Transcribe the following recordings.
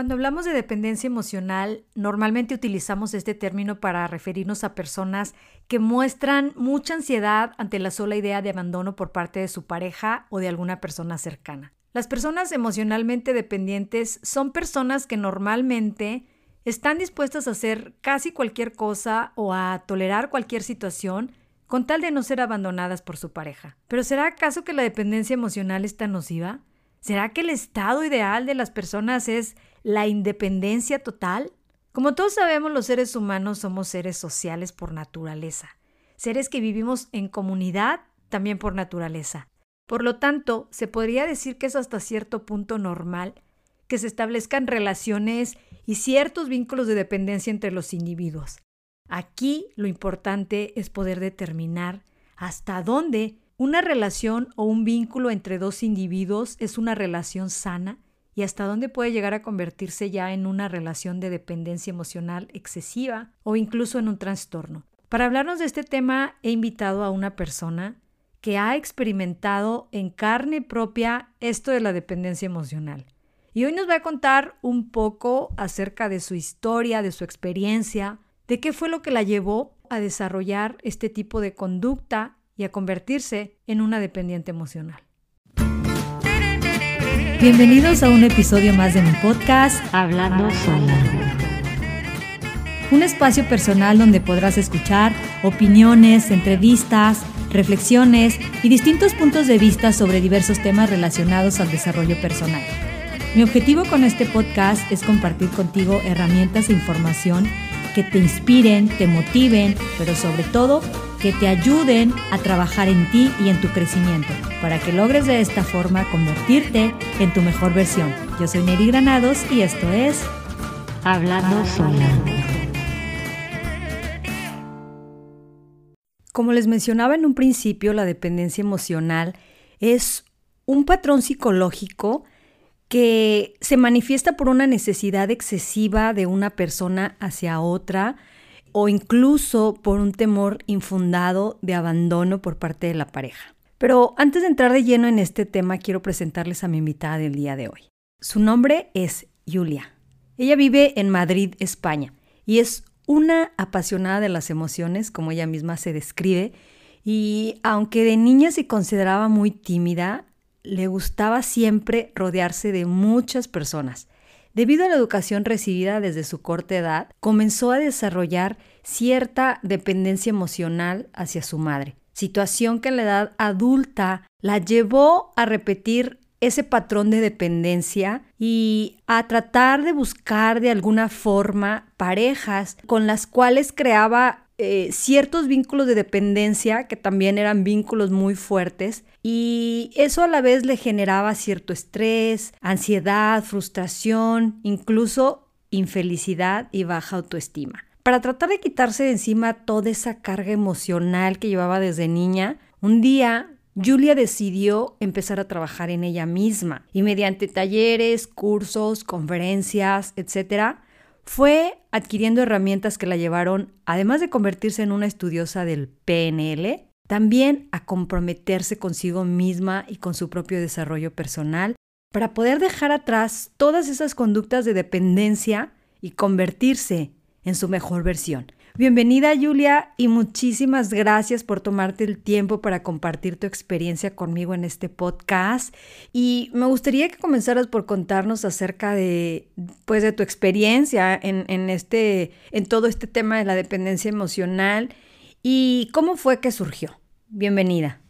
Cuando hablamos de dependencia emocional, normalmente utilizamos este término para referirnos a personas que muestran mucha ansiedad ante la sola idea de abandono por parte de su pareja o de alguna persona cercana. Las personas emocionalmente dependientes son personas que normalmente están dispuestas a hacer casi cualquier cosa o a tolerar cualquier situación con tal de no ser abandonadas por su pareja. Pero ¿será acaso que la dependencia emocional es tan nociva? ¿Será que el estado ideal de las personas es la independencia total? Como todos sabemos, los seres humanos somos seres sociales por naturaleza, seres que vivimos en comunidad también por naturaleza. Por lo tanto, se podría decir que es hasta cierto punto normal que se establezcan relaciones y ciertos vínculos de dependencia entre los individuos. Aquí lo importante es poder determinar hasta dónde una relación o un vínculo entre dos individuos es una relación sana y hasta dónde puede llegar a convertirse ya en una relación de dependencia emocional excesiva o incluso en un trastorno. Para hablarnos de este tema he invitado a una persona que ha experimentado en carne propia esto de la dependencia emocional. Y hoy nos va a contar un poco acerca de su historia, de su experiencia, de qué fue lo que la llevó a desarrollar este tipo de conducta y a convertirse en una dependiente emocional. Bienvenidos a un episodio más de mi podcast Hablando Sola. Un espacio personal donde podrás escuchar opiniones, entrevistas, reflexiones y distintos puntos de vista sobre diversos temas relacionados al desarrollo personal. Mi objetivo con este podcast es compartir contigo herramientas e información que te inspiren, te motiven, pero sobre todo que te ayuden a trabajar en ti y en tu crecimiento, para que logres de esta forma convertirte en tu mejor versión. Yo soy Neri Granados y esto es Hablando Sola. Como les mencionaba en un principio, la dependencia emocional es un patrón psicológico que se manifiesta por una necesidad excesiva de una persona hacia otra o incluso por un temor infundado de abandono por parte de la pareja. Pero antes de entrar de lleno en este tema, quiero presentarles a mi invitada del día de hoy. Su nombre es Julia. Ella vive en Madrid, España, y es una apasionada de las emociones, como ella misma se describe, y aunque de niña se consideraba muy tímida, le gustaba siempre rodearse de muchas personas. Debido a la educación recibida desde su corta edad, comenzó a desarrollar cierta dependencia emocional hacia su madre, situación que en la edad adulta la llevó a repetir ese patrón de dependencia y a tratar de buscar de alguna forma parejas con las cuales creaba eh, ciertos vínculos de dependencia que también eran vínculos muy fuertes y eso a la vez le generaba cierto estrés, ansiedad, frustración, incluso infelicidad y baja autoestima. Para tratar de quitarse de encima toda esa carga emocional que llevaba desde niña, un día Julia decidió empezar a trabajar en ella misma y mediante talleres, cursos, conferencias, etcétera, fue adquiriendo herramientas que la llevaron, además de convertirse en una estudiosa del PNL, también a comprometerse consigo misma y con su propio desarrollo personal para poder dejar atrás todas esas conductas de dependencia y convertirse en su mejor versión. Bienvenida Julia y muchísimas gracias por tomarte el tiempo para compartir tu experiencia conmigo en este podcast. Y me gustaría que comenzaras por contarnos acerca de, pues, de tu experiencia en, este, en todo este tema de la dependencia emocional y cómo fue que surgió. Bienvenida.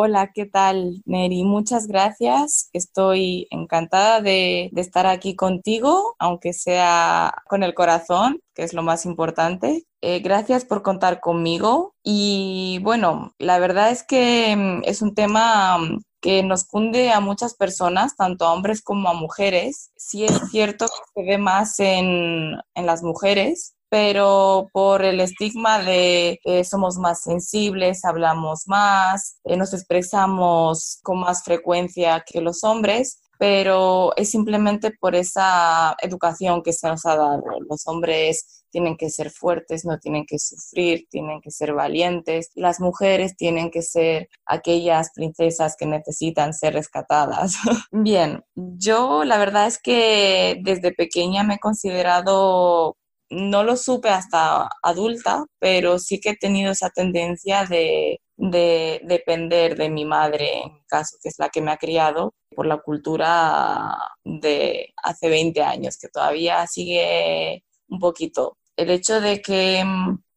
Hola, ¿qué tal, Neri? Muchas gracias. Estoy encantada de, estar aquí contigo, aunque sea con el corazón, que es lo más importante. Eh, gracias por contar conmigo. Y bueno, la verdad es que mm, es un tema mm, que nos cunde a muchas personas, tanto a hombres como a mujeres. Sí es cierto que se ve más en, en las mujeres, pero por el estigma de que somos más sensibles, hablamos más, eh, nos expresamos con más frecuencia que los hombres, pero es simplemente por esa educación que se nos ha dado. Los hombres tienen que ser fuertes, no tienen que sufrir, tienen que ser valientes. Las mujeres tienen que ser aquellas princesas que necesitan ser rescatadas. Bien, yo la verdad es que desde pequeña me he considerado no lo supe hasta adulta, pero sí que he tenido esa tendencia de, depender de mi madre, en caso, que es la que me ha criado, por la cultura de hace 20 años, que todavía sigue un poquito. El hecho de que,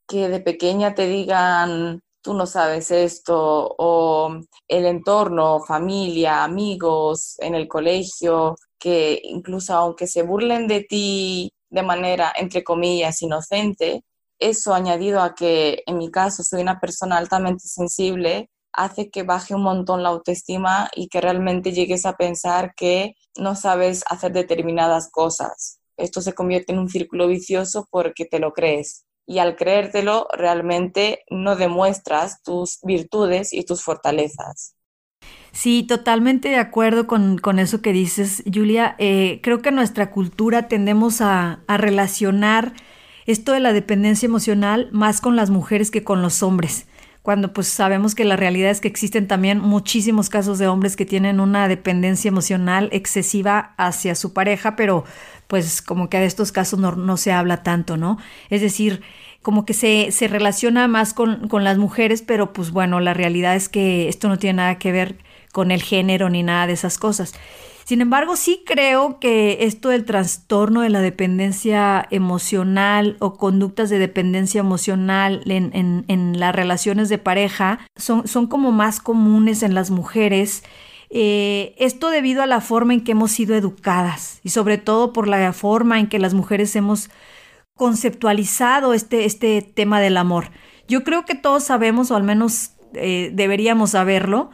que de pequeña te digan tú no sabes esto, o el entorno, familia, amigos en el colegio, que incluso aunque se burlen de ti de manera, entre comillas, inocente, eso añadido a que en mi caso soy una persona altamente sensible, hace que baje un montón la autoestima y que realmente llegues a pensar que no sabes hacer determinadas cosas. Esto se convierte en un círculo vicioso porque te lo crees. Y al creértelo, realmente no demuestras tus virtudes y tus fortalezas. Sí, totalmente de acuerdo con, eso que dices, Julia. Eh, creo que nuestra cultura tendemos a, a relacionar esto de la dependencia emocional más con las mujeres que con los hombres cuando pues sabemos que la realidad es que existen también muchísimos casos de hombres que tienen una dependencia emocional excesiva hacia su pareja, pero pues como que de estos casos no, no se habla tanto, ¿no? Es decir, como que se, se relaciona más con, con, las mujeres, pero pues bueno, la realidad es que esto no tiene nada que ver con el género ni nada de esas cosas. Sin embargo, sí creo que esto del trastorno de la dependencia emocional o conductas de dependencia emocional en, las relaciones de pareja son, son, como más comunes en las mujeres. Eh, esto debido a la forma en que hemos sido educadas y sobre todo por la forma en que las mujeres hemos conceptualizado este, este tema del amor. Yo creo que todos sabemos, o al menos eh, deberíamos saberlo,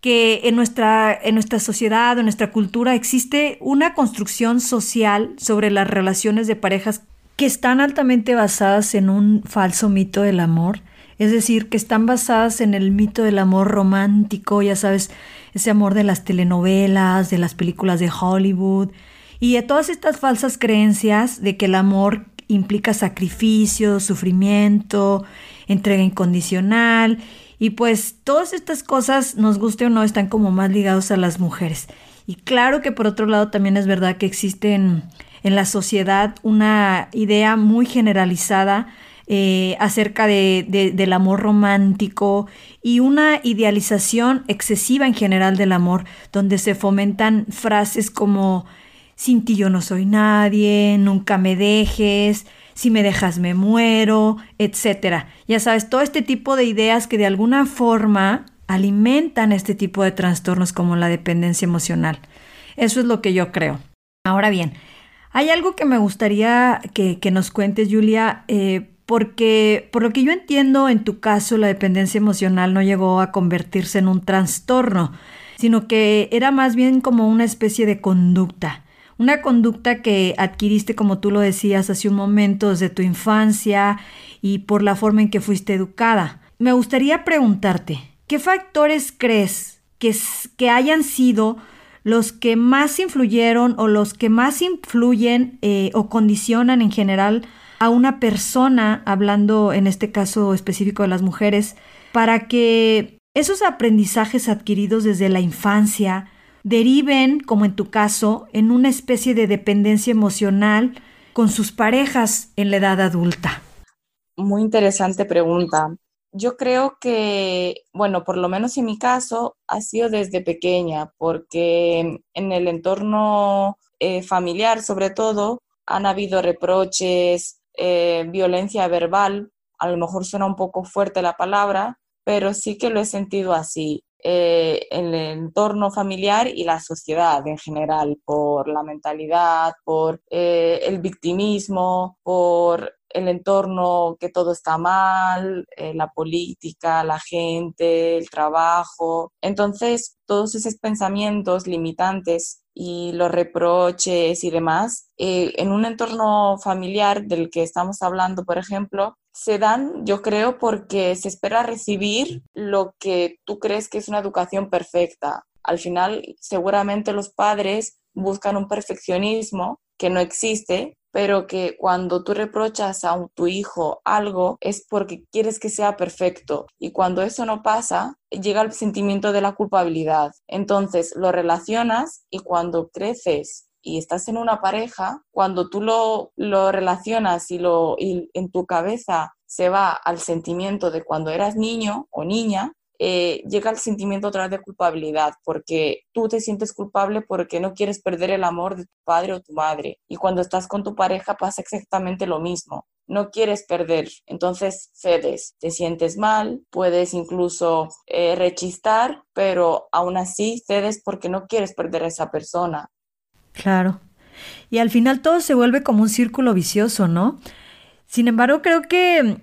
que en nuestra, en nuestra sociedad, en nuestra cultura, existe una construcción social sobre las relaciones de parejas que están altamente basadas en un falso mito del amor, es decir, que están basadas en el mito del amor romántico, ya sabes, ese amor de las telenovelas, de las películas de Hollywood, y de todas estas falsas creencias de que el amor implica sacrificio, sufrimiento, entrega incondicional y pues todas estas cosas, nos guste o no, están como más ligados a las mujeres. Y claro que por otro lado también es verdad que existe en, la sociedad una idea muy generalizada eh, acerca de, del amor romántico y una idealización excesiva en general del amor, donde se fomentan frases como sin ti yo no soy nadie, nunca me dejes, si me dejas me muero, etcétera. Ya sabes, todo este tipo de ideas que de alguna forma alimentan este tipo de trastornos como la dependencia emocional. Eso es lo que yo creo. Ahora bien, hay algo que me gustaría que, nos cuentes, Julia, eh, porque por lo que yo entiendo, en tu caso la dependencia emocional no llegó a convertirse en un trastorno, sino que era más bien como una especie de conducta. Una conducta que adquiriste, como tú lo decías hace un momento, desde tu infancia y por la forma en que fuiste educada. Me gustaría preguntarte, ¿qué factores crees que, que hayan sido los que más influyeron o los que más influyen eh, o condicionan en general a una persona, hablando en este caso específico de las mujeres, para que esos aprendizajes adquiridos desde la infancia, deriven, como en tu caso, en una especie de dependencia emocional con sus parejas en la edad adulta? Muy interesante pregunta. Yo creo que, bueno, por lo menos en mi caso, ha sido desde pequeña, porque en el entorno eh, familiar, sobre todo, han habido reproches, eh, violencia verbal, a lo mejor suena un poco fuerte la palabra, pero sí que lo he sentido así. Eh, el entorno familiar y la sociedad en general, por la mentalidad, por eh, el victimismo, por el entorno que todo está mal, eh, la política, la gente, el trabajo. Entonces, todos esos pensamientos limitantes y los reproches y demás, en un entorno familiar del que estamos hablando, por ejemplo, se dan, yo creo, porque se espera recibir lo que tú crees que es una educación perfecta. Al final, seguramente los padres buscan un perfeccionismo que no existe, pero que cuando tú reprochas a tu hijo algo es porque quieres que sea perfecto y cuando eso no pasa, llega el sentimiento de la culpabilidad. Entonces lo relacionas y cuando creces y estás en una pareja, cuando tú lo, lo relacionas y, lo, y en tu cabeza se va al sentimiento de cuando eras niño o niña, eh, llega el sentimiento otra vez de culpabilidad, porque tú te sientes culpable porque no quieres perder el amor de tu padre o tu madre. Y cuando estás con tu pareja pasa exactamente lo mismo. No quieres perder, entonces cedes, te sientes mal, puedes incluso eh, rechistar, pero aún así cedes porque no quieres perder a esa persona. Claro. Y al final todo se vuelve como un círculo vicioso, ¿no? Sin embargo, creo que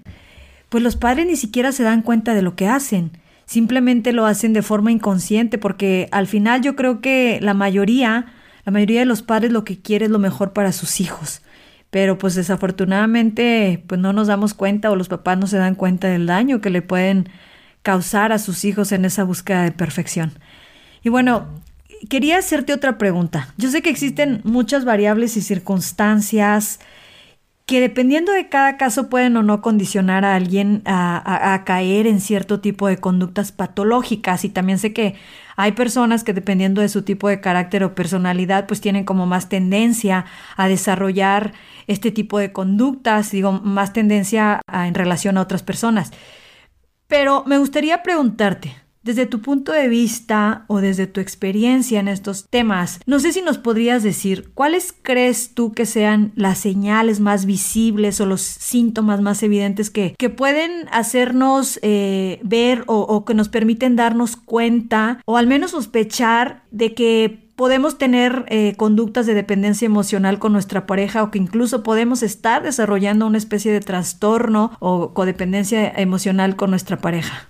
pues los padres ni siquiera se dan cuenta de lo que hacen simplemente lo hacen de forma inconsciente, porque al final yo creo que la mayoría, la mayoría de los padres lo que quiere es lo mejor para sus hijos. Pero pues desafortunadamente pues no nos damos cuenta o los papás no se dan cuenta del daño que le pueden causar a sus hijos en esa búsqueda de perfección. Y bueno, quería hacerte otra pregunta. Yo sé que existen muchas variables y circunstancias que dependiendo de cada caso pueden o no condicionar a alguien a, caer en cierto tipo de conductas patológicas y también sé que hay personas que dependiendo de su tipo de carácter o personalidad pues tienen como más tendencia a desarrollar este tipo de conductas, digo, más tendencia en relación a otras personas. Pero me gustaría preguntarte, desde tu punto de vista o desde tu experiencia en estos temas, no sé si nos podrías decir cuáles crees tú que sean las señales más visibles o los síntomas más evidentes que, que pueden hacernos eh, ver o, que nos permiten darnos cuenta o al menos sospechar de que podemos tener eh, conductas de dependencia emocional con nuestra pareja o que incluso podemos estar desarrollando una especie de trastorno o codependencia emocional con nuestra pareja.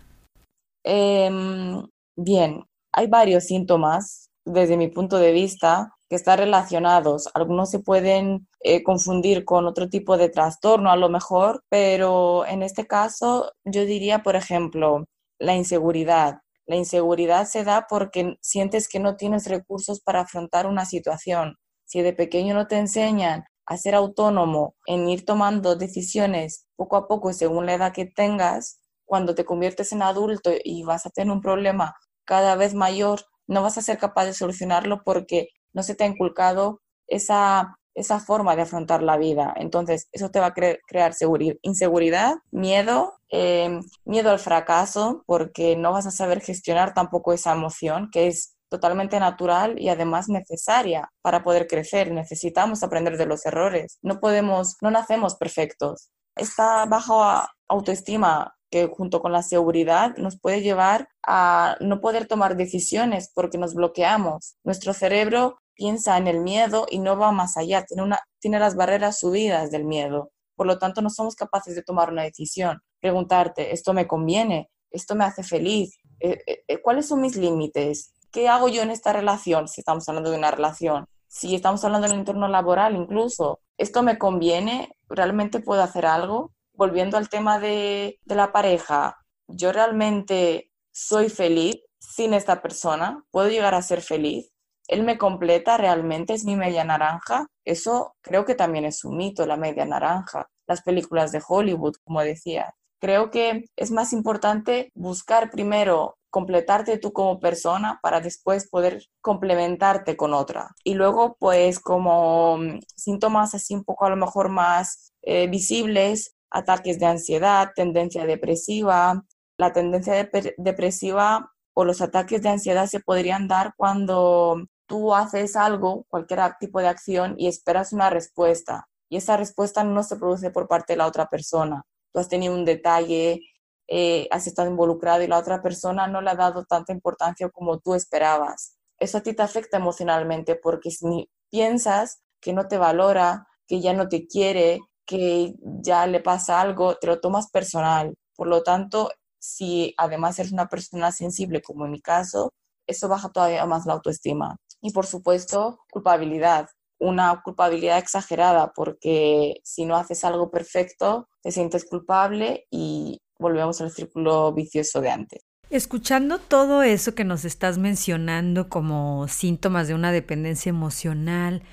Em, bien, hay varios síntomas desde mi punto de vista que están relacionados. Algunos se pueden eh, confundir con otro tipo de trastorno a lo mejor, pero en este caso yo diría, por ejemplo, la inseguridad. La inseguridad se da porque sientes que no tienes recursos para afrontar una situación. Si de pequeño no te enseñan a ser autónomo, en ir tomando decisiones poco a poco según la edad que tengas, cuando te conviertes en adulto y vas a tener un problema cada vez mayor, no vas a ser capaz de solucionarlo porque no se te ha inculcado esa, esa forma de afrontar la vida. Entonces, eso te va a crear inseguridad, miedo, em, miedo al fracaso, porque no vas a saber gestionar tampoco esa emoción, que es totalmente natural y además necesaria para poder crecer. Necesitamos aprender de los errores. No podemos, no nacemos perfectos. Esta baja autoestima que junto con la seguridad nos puede llevar a no poder tomar decisiones porque nos bloqueamos. Nuestro cerebro piensa en el miedo y no va más allá, tiene, una, tiene las barreras subidas del miedo. Por lo tanto, no somos capaces de tomar una decisión. Preguntarte, ¿esto me conviene? ¿Esto me hace feliz? Eh, eh, eh, ¿Cuáles son mis límites? ¿Qué hago yo en esta relación? Si estamos hablando de una relación. Si estamos hablando del entorno laboral incluso. ¿Esto me conviene? ¿Realmente puedo hacer algo? volviendo al tema de, la pareja, yo realmente soy feliz sin esta persona, puedo llegar a ser feliz. Él me completa realmente, es mi media naranja. Eso creo que también es un mito, la media naranja. Las películas de Hollywood, como decía. Creo que es más importante buscar primero completarte tú como persona para después poder complementarte con otra. Y luego, pues como mm, síntomas así un poco a lo mejor más eh, visibles, ataques de ansiedad, tendencia depresiva. La tendencia depresiva o los ataques de ansiedad se podrían dar cuando tú haces algo, cualquier tipo de acción, y esperas una respuesta. Y esa respuesta no se produce por parte de la otra persona. Tú has tenido un detalle, eh, has estado involucrado y la otra persona no le ha dado tanta importancia como tú esperabas. Eso a ti te afecta emocionalmente porque si piensas que no te valora, que ya no te quiere, que ya le pasa algo, te lo tomas personal. Por lo tanto, si además eres una persona sensible, como en mi caso, eso baja todavía más la autoestima. Y por supuesto, culpabilidad. Una culpabilidad exagerada, porque si no haces algo perfecto, te sientes culpable y volvemos al círculo vicioso de antes. Escuchando todo eso que nos estás mencionando como síntomas de una dependencia emocional,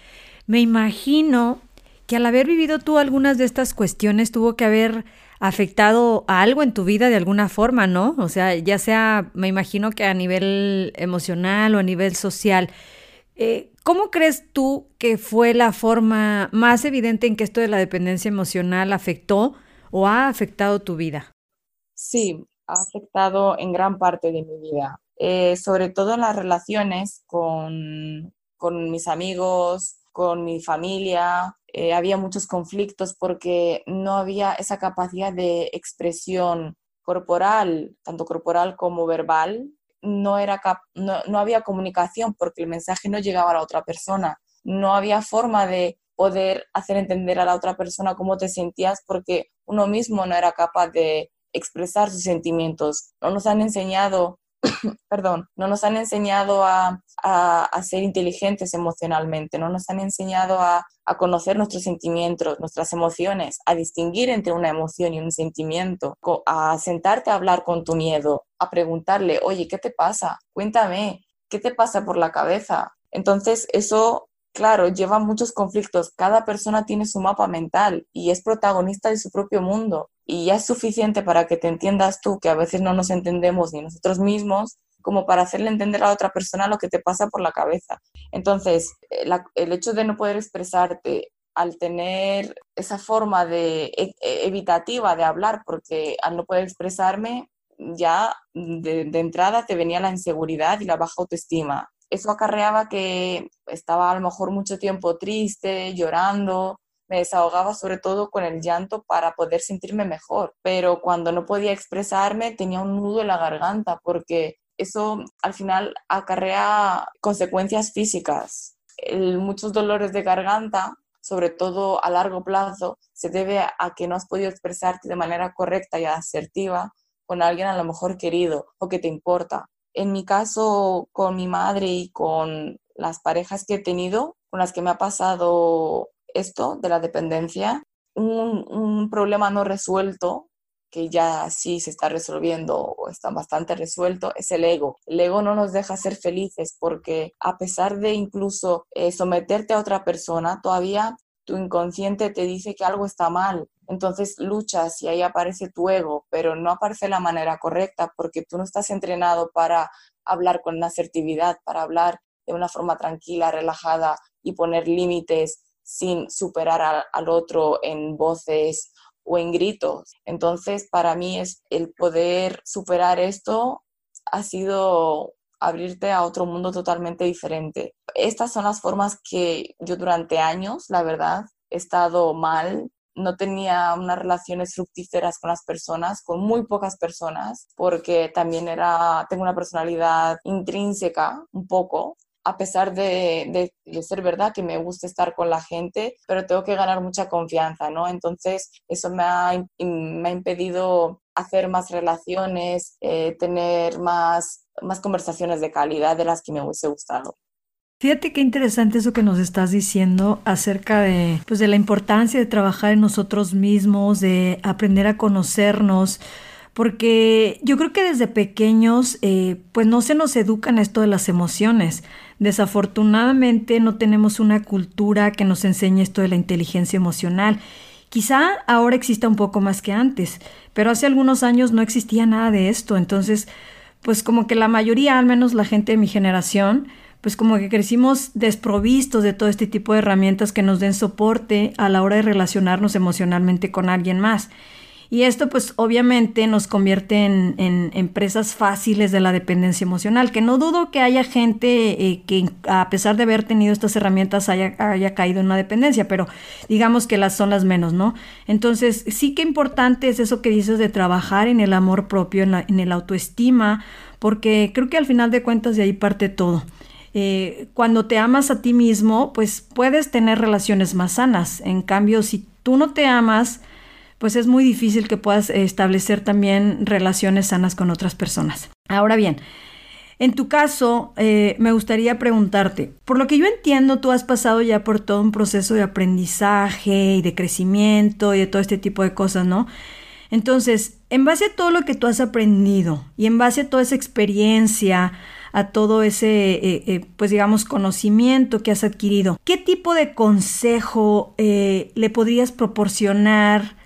me imagino que al haber vivido tú algunas de estas cuestiones tuvo que haber afectado a algo en tu vida de alguna forma, ¿no? O sea, ya sea, me imagino que a nivel emocional o a nivel social. Eh, ¿Cómo crees tú que fue la forma más evidente en que esto de la dependencia emocional afectó o ha afectado tu vida? Sí, ha afectado en gran parte de mi vida, eh, sobre todo en las relaciones con, con mis amigos, con mi familia. Eh, había muchos conflictos porque no había esa capacidad de expresión corporal, tanto corporal como verbal. No, era no, no había comunicación porque el mensaje no llegaba a la otra persona. No había forma de poder hacer entender a la otra persona cómo te sentías porque uno mismo no era capaz de expresar sus sentimientos. No nos han enseñado, perdón, no nos han enseñado a, ser inteligentes emocionalmente, no nos han enseñado a, conocer nuestros sentimientos, nuestras emociones, a distinguir entre una emoción y un sentimiento, a sentarte a hablar con tu miedo, a preguntarle, oye, ¿qué te pasa? Cuéntame, ¿qué te pasa por la cabeza? Entonces, eso Claro, lleva muchos conflictos. Cada persona tiene su mapa mental y es protagonista de su propio mundo. Y ya es suficiente para que te entiendas tú, que a veces no nos entendemos ni nosotros mismos, como para hacerle entender a otra persona lo que te pasa por la cabeza. Entonces, eh, el hecho de no poder expresarte al tener esa forma de e, e, evitativa de hablar, porque al no poder expresarme, ya de, de entrada te venía la inseguridad y la baja autoestima eso acarreaba que estaba a lo mejor mucho tiempo triste, llorando, me desahogaba sobre todo con el llanto para poder sentirme mejor, pero cuando no podía expresarme tenía un nudo en la garganta porque eso al final acarrea consecuencias físicas. muchos dolores de garganta, sobre todo a largo plazo, se debe a que no has podido expresarte de manera correcta y asertiva con alguien a lo mejor querido o que te importa en mi caso con mi madre y con las parejas que he tenido, con las que me ha pasado esto de la dependencia, un, problema no resuelto que ya sí se está resolviendo o está bastante resuelto, es el ego. El ego no nos deja ser felices porque a pesar de incluso eh, someterte a otra persona, todavía tu inconsciente te dice que algo está mal entonces luchas y ahí aparece tu ego, pero no aparece la manera correcta porque tú no estás entrenado para hablar con asertividad, para hablar de una forma tranquila, relajada y poner límites sin superar al otro en voces o en gritos. Entonces, para mí es el poder superar esto ha sido abrirte a otro mundo totalmente diferente. Estas son las formas que yo durante años, la verdad, he estado mal, no tenía unas relaciones fructíferas con las personas, con muy pocas personas, porque también era, tengo una personalidad intrínseca un poco, a pesar de, ser verdad que me gusta estar con la gente, pero tengo que ganar mucha confianza, ¿no? Entonces, eso me ha, impedido hacer más relaciones, eh, tener más, más conversaciones de calidad de las que me hubiese gustado. Fíjate qué interesante eso que nos estás diciendo acerca de, pues, de la importancia de trabajar en nosotros mismos, de aprender a conocernos, porque yo creo que desde pequeños eh, pues no se nos educan esto de las emociones. Desafortunadamente no tenemos una cultura que nos enseñe esto de la inteligencia emocional. Quizá ahora exista un poco más que antes, pero hace algunos años no existía nada de esto. Entonces, pues como que la mayoría, al menos la gente de mi generación, pues como que crecimos desprovistos de todo este tipo de herramientas que nos den soporte a la hora de relacionarnos emocionalmente con alguien más. Y esto pues obviamente nos convierte en, empresas fáciles de la dependencia emocional, que no dudo que haya gente eh, que a pesar de haber tenido estas herramientas haya, haya, caído en una dependencia, pero digamos que las son las menos, ¿no? Entonces sí que importante es eso que dices de trabajar en el amor propio, en, en el autoestima, porque creo que al final de cuentas de ahí parte todo. Eh, cuando te amas a ti mismo, pues puedes tener relaciones más sanas. En cambio, si tú no te amas, pues es muy difícil que puedas establecer también relaciones sanas con otras personas. Ahora bien, en tu caso, eh, me gustaría preguntarte, por lo que yo entiendo, tú has pasado ya por todo un proceso de aprendizaje y de crecimiento y de todo este tipo de cosas, ¿no? Entonces, en base a todo lo que tú has aprendido y en base a toda esa experiencia, a todo ese, eh, eh, pues digamos, conocimiento que has adquirido, ¿qué tipo de consejo le podrías proporcionar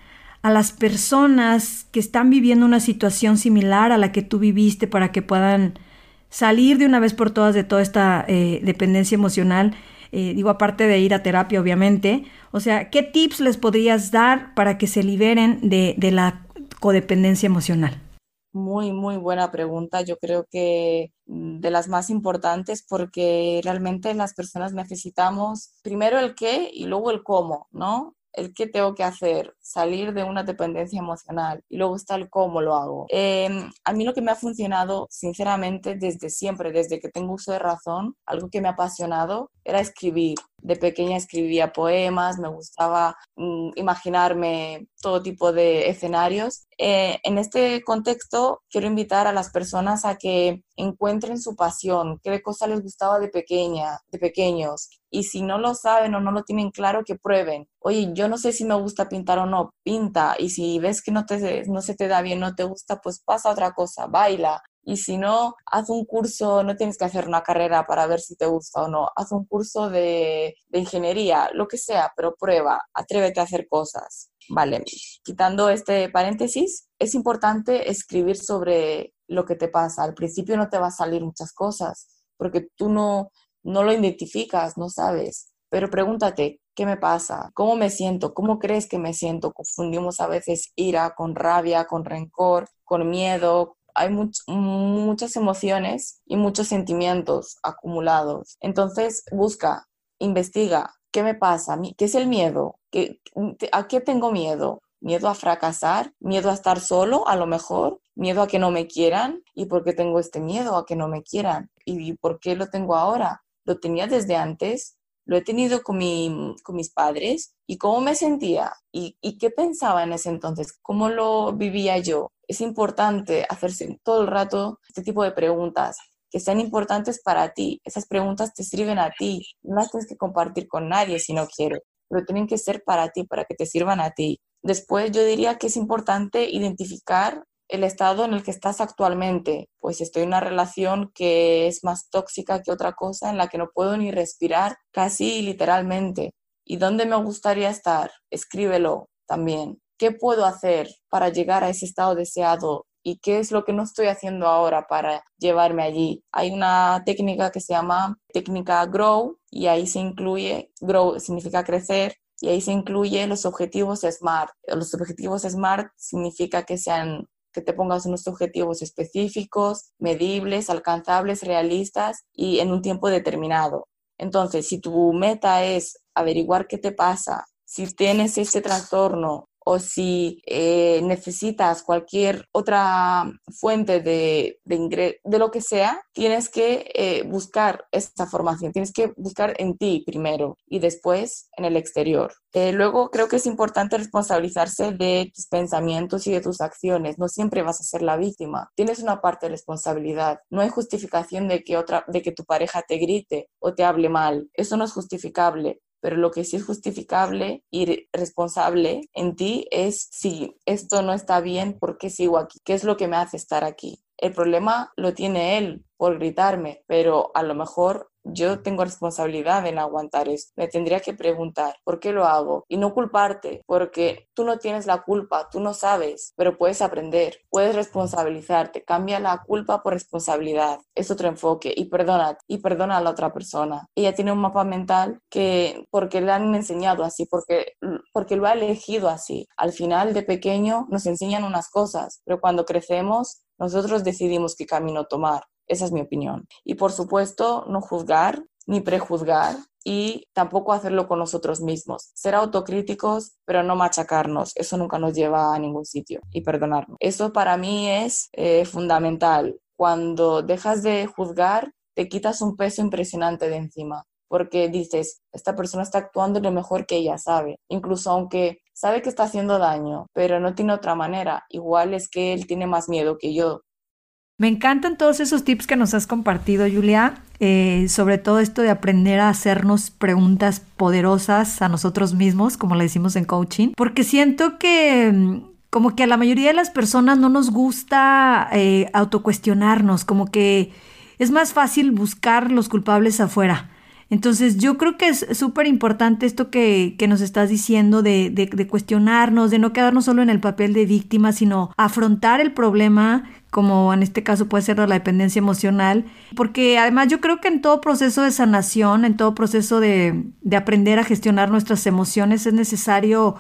a las personas que están viviendo una situación similar a la que tú viviste para que puedan salir de una vez por todas de toda esta dependencia emocional? digo, aparte de ir a terapia, obviamente. O sea, ¿qué tips les podrías dar para que se liberen de, de la codependencia emocional? Muy, muy buena pregunta. Yo creo que mm, de las más importantes porque realmente las personas necesitamos primero el qué y luego el cómo, ¿no? el qué tengo que hacer, salir de una dependencia emocional y luego está el cómo lo hago. Em, a mí lo que me ha funcionado, sinceramente, desde siempre, desde que tengo uso de razón, algo que me ha apasionado era escribir. De pequeña escribía poemas, me gustaba mm, imaginarme todo tipo de escenarios. Eh, en este contexto, quiero invitar a las personas a que encuentren su pasión, qué cosa les gustaba de pequeña, de pequeños. Y si no lo saben o no lo tienen claro, que prueben. Oye, yo no sé si me gusta pintar o no, pinta. Y si ves que no, te, no se te da bien, no te gusta, pues pasa otra cosa, baila, y si no, haz un curso, no tienes que hacer una carrera para ver si te gusta o no, haz un curso de, de ingeniería, lo que sea, pero prueba, atrévete a hacer cosas. Vale, quitando este paréntesis, es importante escribir sobre lo que te pasa. Al principio no te va a salir muchas cosas porque tú no, no lo identificas, no sabes. Pero pregúntate, ¿qué me pasa? ¿Cómo me siento? ¿Cómo crees que me siento? Confundimos a veces ira con rabia, con rencor, con miedo, hay muchas emociones y muchos sentimientos acumulados. Entonces, busca, investiga, ¿qué me pasa? ¿Qué es el miedo? ¿A qué tengo miedo? ¿Miedo a fracasar? ¿Miedo a estar solo, a lo mejor? ¿Miedo a que no me quieran? ¿Y por qué tengo este miedo a que no me quieran? ¿Y por qué lo tengo ahora? ¿Lo tenía desde antes? ¿Lo he tenido con, con mis padres? ¿Y cómo me sentía? ¿Y, ¿Y qué pensaba en ese entonces? ¿Cómo lo vivía yo? es importante hacerse todo el rato este tipo de preguntas que sean importantes para ti. Esas preguntas te sirven a ti. No las tienes que compartir con nadie si no quieres, pero tienen que ser para ti, para que te sirvan a ti. Después yo diría que es importante identificar el estado en el que estás actualmente. Pues estoy en una relación que es más tóxica que otra cosa, en la que no puedo ni respirar, casi literalmente. ¿Y dónde me gustaría estar? Escríbelo también. ¿Qué puedo hacer para llegar a ese estado deseado? ¿Y qué es lo que no estoy haciendo ahora para llevarme allí? Hay una técnica que se llama técnica GROW y ahí se incluye, GROW significa crecer, y ahí se incluye los objetivos SMART. Los objetivos SMART significa que sean que te pongas unos objetivos específicos, medibles, alcanzables, realistas y en un tiempo determinado. Entonces, si tu meta es averiguar qué te pasa, si tienes este trastorno o si eh, necesitas cualquier otra fuente de, de, de, lo que sea, tienes que eh, buscar esta formación, tienes que buscar en ti primero y después en el exterior. Eh, luego creo que es importante responsabilizarse de tus pensamientos y de tus acciones. No siempre vas a ser la víctima. Tienes una parte de responsabilidad. No hay justificación de que, otra, de que tu pareja te grite o te hable mal. Eso no es justificable pero lo que sí es justificable y responsable en ti es si esto no está bien, ¿por qué sigo aquí? ¿Qué es lo que me hace estar aquí? El problema lo tiene él por gritarme, pero a lo mejor yo tengo responsabilidad en aguantar esto. Me tendría que preguntar por qué lo hago y no culparte, porque tú no tienes la culpa, tú no sabes, pero puedes aprender, puedes responsabilizarte, cambia la culpa por responsabilidad. Es otro enfoque y perdona y perdona a la otra persona. Ella tiene un mapa mental que porque le han enseñado así, porque porque lo ha elegido así. Al final de pequeño nos enseñan unas cosas, pero cuando crecemos nosotros decidimos qué camino tomar. Esa es mi opinión. Y por supuesto, no juzgar ni prejuzgar y tampoco hacerlo con nosotros mismos. Ser autocríticos, pero no machacarnos. Eso nunca nos lleva a ningún sitio y perdonarnos. Eso para mí es eh, fundamental. Cuando dejas de juzgar, te quitas un peso impresionante de encima porque dices, esta persona está actuando lo mejor que ella sabe, incluso aunque sabe que está haciendo daño, pero no tiene otra manera, igual es que él tiene más miedo que yo, me encantan todos esos tips que nos has compartido, Julia, eh, sobre todo esto de aprender a hacernos preguntas poderosas a nosotros mismos, como le decimos en coaching, porque siento que mm, como que a la mayoría de las personas no nos gusta eh, autocuestionarnos, como que es más fácil buscar los culpables afuera. Entonces yo creo que es súper importante esto que, que, nos estás diciendo de, de, de, cuestionarnos, de no quedarnos solo en el papel de víctima, sino afrontar el problema, como en este caso puede ser la dependencia emocional, porque además yo creo que en todo proceso de sanación, en todo proceso de, de aprender a gestionar nuestras emociones es necesario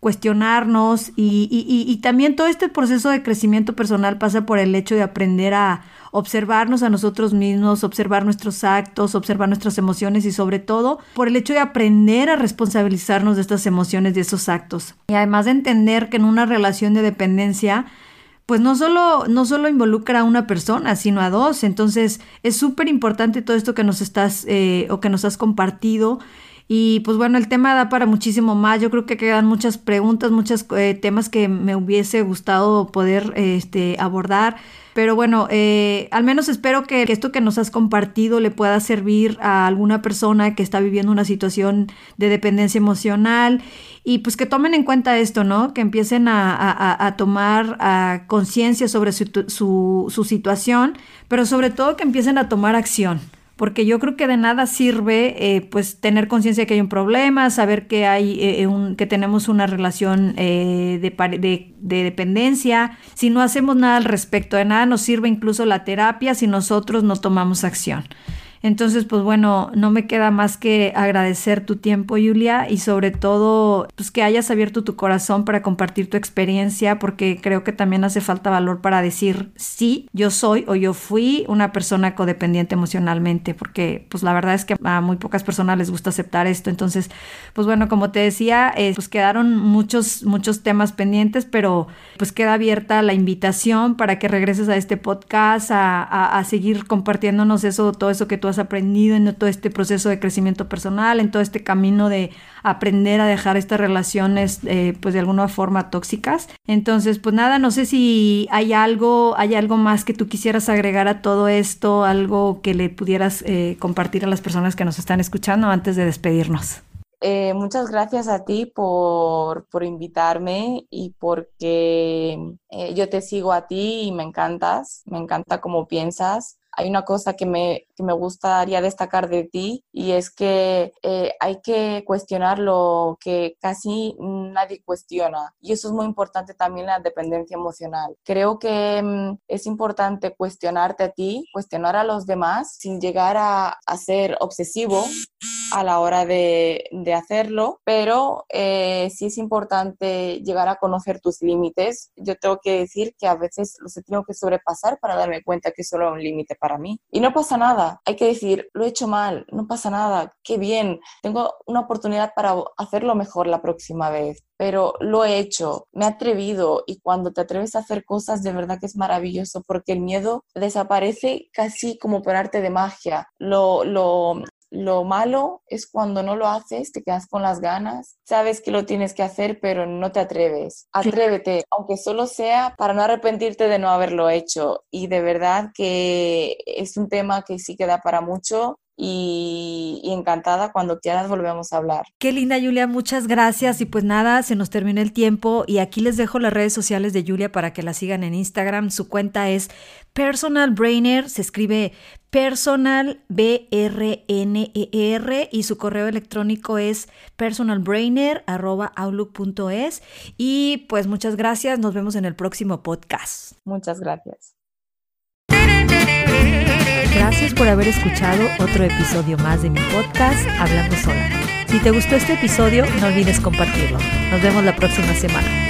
cuestionarnos y, y, y, también todo este proceso de crecimiento personal pasa por el hecho de aprender a observarnos a nosotros mismos, observar nuestros actos, observar nuestras emociones y sobre todo por el hecho de aprender a responsabilizarnos de estas emociones, de esos actos. Y además de entender que en una relación de dependencia, pues no solo, no solo involucra a una persona, sino a dos. Entonces es súper importante todo esto que nos estás eh, o que nos has compartido. Y pues bueno, el tema da para muchísimo más. Yo creo que quedan muchas preguntas, muchos eh, temas que me hubiese gustado poder este, abordar. Pero bueno, eh, al menos espero que esto que nos has compartido le pueda servir a alguna persona que está viviendo una situación de dependencia emocional y pues que tomen en cuenta esto, ¿no? Que empiecen a, tomar conciencia sobre su, su situación, pero sobre todo que empiecen a tomar acción porque yo creo que de nada sirve eh, pues tener conciencia de que hay un problema, saber que hay eh, un, que tenemos una relación eh, de, de, de, dependencia, si no hacemos nada al respecto, de nada nos sirve incluso la terapia si nosotros no tomamos acción. Entonces, pues bueno, no me queda más que agradecer tu tiempo, Julia, y sobre todo, pues que hayas abierto tu corazón para compartir tu experiencia, porque creo que también hace falta valor para decir, sí, yo soy o yo fui una persona codependiente emocionalmente, porque pues la verdad es que a muy pocas personas les gusta aceptar esto. Entonces, pues bueno, como te decía, eh, pues quedaron muchos, muchos temas pendientes, pero pues queda abierta la invitación para que regreses a este podcast, a, a, a seguir compartiéndonos eso, todo eso que tú has aprendido en todo este proceso de crecimiento personal, en todo este camino de aprender a dejar estas relaciones eh, pues de alguna forma tóxicas. Entonces, pues nada, no sé si hay algo, hay algo más que tú quisieras agregar a todo esto, algo que le pudieras eh, compartir a las personas que nos están escuchando antes de despedirnos. Eh, muchas gracias a ti por, por invitarme y porque yo te sigo a ti y me encantas, me encanta cómo piensas hay una cosa que me, que me gustaría destacar de ti y es que eh, hay que cuestionar lo que casi nadie cuestiona y eso es muy importante también la dependencia emocional. Creo que mm, es importante cuestionarte a ti, cuestionar a los demás sin llegar a, a ser obsesivo a la hora de, de hacerlo, pero eh, sí es importante llegar a conocer tus límites. Yo tengo que decir que a veces los he tenido que sobrepasar para darme cuenta que solo hay un límite para mí. Y no pasa nada, hay que decir, lo he hecho mal, no pasa nada, qué bien, tengo una oportunidad para hacerlo mejor la próxima vez, pero lo he hecho, me he atrevido y cuando te atreves a hacer cosas de verdad que es maravilloso porque el miedo desaparece casi como por arte de magia. Lo, lo, lo malo es cuando no lo haces, te quedas con las ganas, sabes que lo tienes que hacer, pero no te atreves. Atrévete, aunque solo sea para no arrepentirte de no haberlo hecho. Y de verdad que es un tema que sí queda para mucho y, y, encantada cuando quieras volvemos a hablar. Qué linda Julia, muchas gracias y pues nada, se nos terminó el tiempo y aquí les dejo las redes sociales de Julia para que la sigan en Instagram. Su cuenta es Personal Brainer, se escribe Personal B R N E R y su correo electrónico es personalbrainer@outlook.es y pues muchas gracias, nos vemos en el próximo podcast. Muchas gracias. Gracias por haber escuchado otro episodio más de mi podcast Hablando Sola. Si te gustó este episodio, no olvides compartirlo. Nos vemos la próxima semana.